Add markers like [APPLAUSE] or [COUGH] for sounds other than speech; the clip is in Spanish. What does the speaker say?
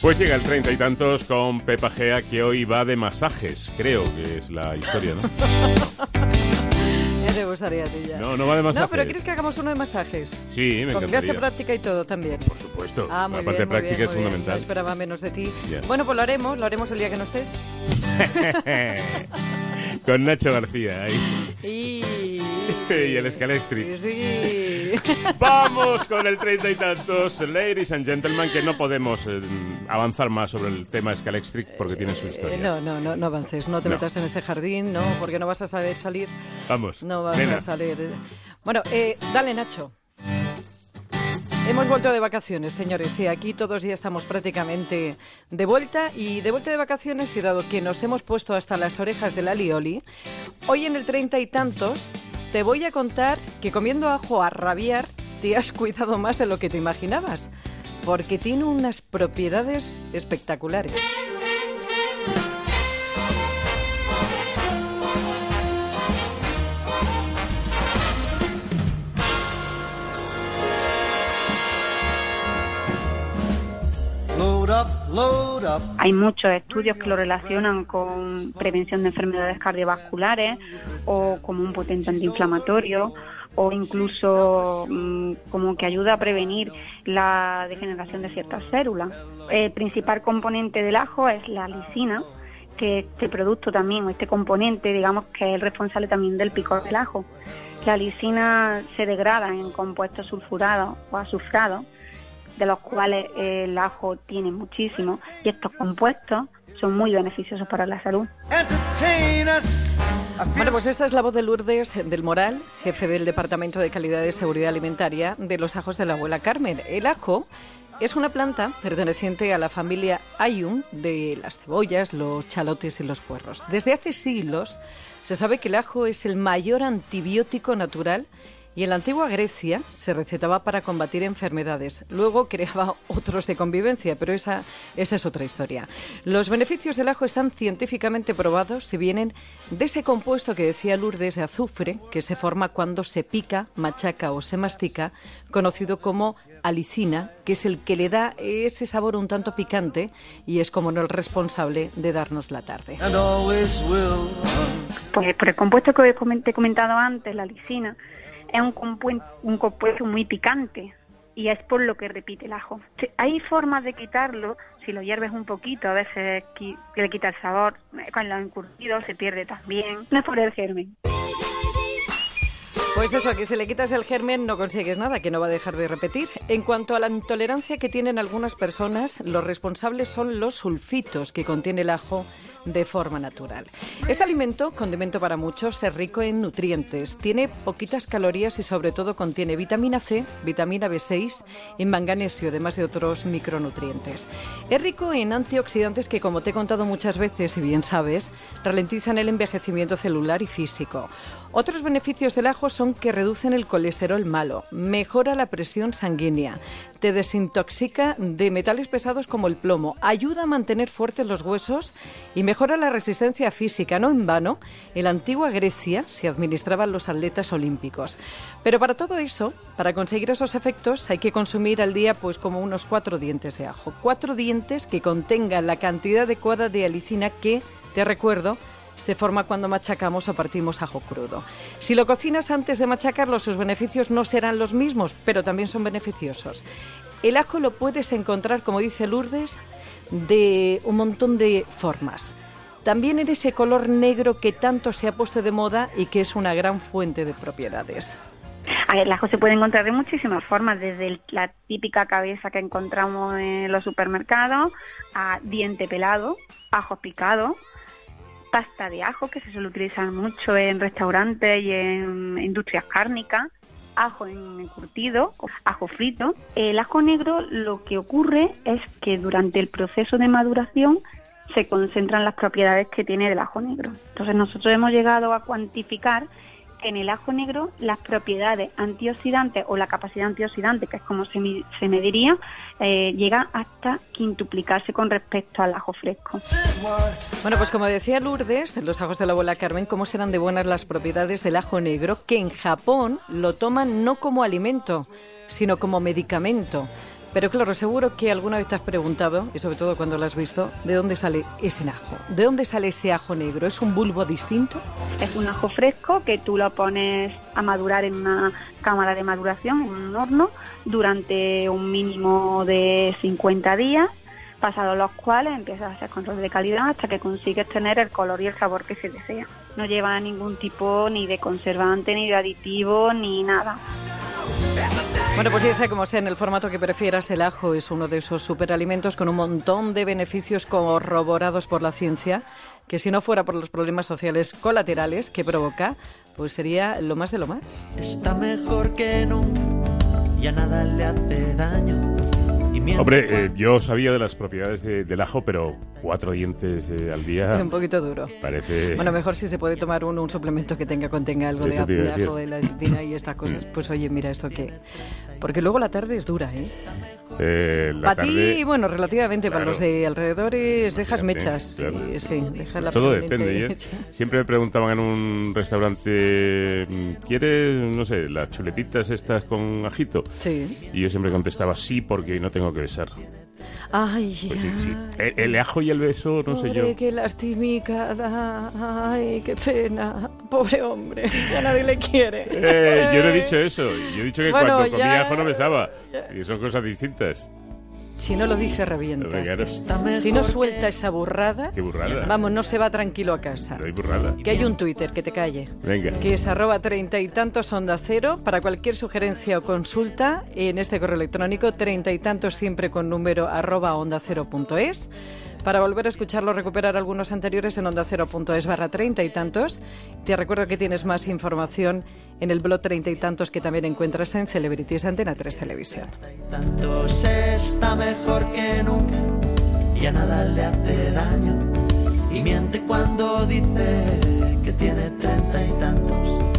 Pues llega el treinta y tantos con Pepa Gea, que hoy va de masajes, creo que es la historia, ¿no? [LAUGHS] Ya te gustaría a ti ya. No, no va de masajes. No, pero ¿quieres que hagamos uno de masajes? Sí, me Con clase encantaría. práctica y todo también. Por supuesto. Ah, muy la parte bien, muy práctica bien, es muy bien. fundamental. No esperaba menos de ti. Bueno, pues lo haremos, lo haremos el día que no estés. [LAUGHS] con Nacho García ahí. [LAUGHS] Y... Y el Scalextric. Sí. [LAUGHS] Vamos con el treinta y tantos, ladies and gentlemen, que no podemos eh, avanzar más sobre el tema Scalextric porque tiene su historia. Eh, no, no, no, no avances, no te No. metas en ese jardín, no, porque no vas a saber salir. Vamos, No vas nena. a salir. Bueno, eh, dale, Nacho. Hemos vuelto de vacaciones, señores, y aquí todos ya estamos prácticamente de vuelta. Y de vuelta de vacaciones, y dado que nos hemos puesto hasta las orejas de la lioli, hoy en el treinta y tantos te voy a contar que comiendo ajo a rabiar te has cuidado más de lo que te imaginabas, porque tiene unas propiedades espectaculares. Hay muchos estudios que lo relacionan con prevención de enfermedades cardiovasculares o como un potente antiinflamatorio o incluso mm, como que ayuda a prevenir la degeneración de ciertas células. El principal componente del ajo es la lisina, que este producto también, o este componente, digamos que es el responsable también del picor del ajo. La lisina se degrada en compuestos sulfurados o azufrados de los cuales el ajo tiene muchísimo y estos compuestos son muy beneficiosos para la salud. Bueno, pues esta es la voz de Lourdes del Moral, jefe del Departamento de Calidad y Seguridad Alimentaria de los ajos de la abuela Carmen. El ajo es una planta perteneciente a la familia Ayum de las cebollas, los chalotes y los puerros. Desde hace siglos se sabe que el ajo es el mayor antibiótico natural y en la antigua Grecia se recetaba para combatir enfermedades. Luego creaba [LAUGHS] otros de convivencia, pero esa, esa es otra historia. Los beneficios del ajo están científicamente probados y vienen de ese compuesto que decía Lourdes de azufre, que se forma cuando se pica, machaca o se mastica, conocido como alicina, que es el que le da ese sabor un tanto picante y es como no el responsable de darnos la tarde. Pues por el compuesto que te he comentado antes, la lisina, es un, compuen- un compuesto muy picante y es por lo que repite el ajo. Hay formas de quitarlo, si lo hierves un poquito, a veces le quita el sabor, con los encurtidos se pierde también. No es por el germen. Pues eso, que si le quitas el germen no consigues nada, que no va a dejar de repetir. En cuanto a la intolerancia que tienen algunas personas, los responsables son los sulfitos que contiene el ajo de forma natural. Este alimento, condimento para muchos, es rico en nutrientes, tiene poquitas calorías y sobre todo contiene vitamina C, vitamina B6 y manganesio, además de otros micronutrientes. Es rico en antioxidantes que, como te he contado muchas veces y bien sabes, ralentizan el envejecimiento celular y físico. Otros beneficios del ajo son que reducen el colesterol malo, mejora la presión sanguínea, te desintoxica de metales pesados como el plomo, ayuda a mantener fuertes los huesos y mejora la resistencia física. No en vano, en la antigua Grecia se administraban los atletas olímpicos. Pero para todo eso, para conseguir esos efectos, hay que consumir al día pues como unos cuatro dientes de ajo. Cuatro dientes que contengan la cantidad adecuada de alicina que, te recuerdo, se forma cuando machacamos o partimos ajo crudo. Si lo cocinas antes de machacarlo, sus beneficios no serán los mismos, pero también son beneficiosos. El ajo lo puedes encontrar, como dice Lourdes, de un montón de formas. También en ese color negro que tanto se ha puesto de moda y que es una gran fuente de propiedades. El ajo se puede encontrar de muchísimas formas, desde la típica cabeza que encontramos en los supermercados, a diente pelado, ajo picado, pasta de ajo, que se suele utilizar mucho en restaurantes y en industrias cárnicas, ajo en encurtido, ajo frito. El ajo negro lo que ocurre es que durante el proceso de maduración se concentran las propiedades que tiene el ajo negro. Entonces nosotros hemos llegado a cuantificar en el ajo negro las propiedades antioxidantes o la capacidad antioxidante, que es como se, se mediría, eh, llega hasta quintuplicarse con respecto al ajo fresco. Bueno, pues como decía Lourdes, en los ajos de la abuela Carmen, cómo serán de buenas las propiedades del ajo negro, que en Japón lo toman no como alimento, sino como medicamento. Pero claro, seguro que alguna vez te has preguntado, y sobre todo cuando lo has visto, ¿de dónde sale ese ajo? ¿De dónde sale ese ajo negro? ¿Es un bulbo distinto? Es un ajo fresco que tú lo pones a madurar en una cámara de maduración, en un horno, durante un mínimo de 50 días, pasados los cuales empiezas a hacer control de calidad hasta que consigues tener el color y el sabor que se desea. No lleva ningún tipo ni de conservante, ni de aditivo, ni nada. Bueno, pues ya sea como sea, en el formato que prefieras, el ajo es uno de esos superalimentos con un montón de beneficios corroborados por la ciencia, que si no fuera por los problemas sociales colaterales que provoca, pues sería lo más de lo más. Está mejor que nunca, ya nada le hace daño. Hombre, eh, yo sabía de las propiedades de- del ajo, pero cuatro dientes eh, al día Es un poquito duro. parece... Bueno, mejor si se puede tomar un, un suplemento que tenga contenga algo de, de ajo, de la lecitina y estas cosas. Pues oye, mira esto que... Porque luego la tarde es dura, ¿eh? eh, la Para ti, tarde- bueno, relativamente, para los de alrededores dejas mechas. claro. Sí, sí, dejas la Todo depende. ¿eh? Siempre me preguntaban en un restaurante, mm, ¿quieres, no sé, las chuletitas estas con ajito? Sí. Y yo siempre contestaba sí porque no tengo que besar. Ay, Pues sí, sí. El, el ajo y el beso, no sé yo. Pobre, qué lastimica da. Ay, qué pena. Pobre hombre, ya nadie le quiere. Eh, yo no he dicho eso. Yo he dicho que Bueno, cuando comía ya- ajo no besaba. Y son cosas distintas. Si no lo dice, revienta. Si no suelta esa burrada, Qué burrada. vamos, no se va tranquilo a casa. No hay burrada. Que hay un Twitter, que te calle. Venga. que es arroba treinta y tantos onda cero. Para cualquier sugerencia o consulta, en este correo electrónico, treinta y tantos siempre con número arroba onda cero punto es. Para volver a escucharlo, recuperar algunos anteriores en onda cero punto es barra treinta y tantos. Te recuerdo que tienes más información en el blog treinta y tantos que también encuentras en Celebrities Antena 3 Televisión. Tantos está mejor que nunca, ya nada le hace daño. Y miente cuando dice que tiene treinta y tantos.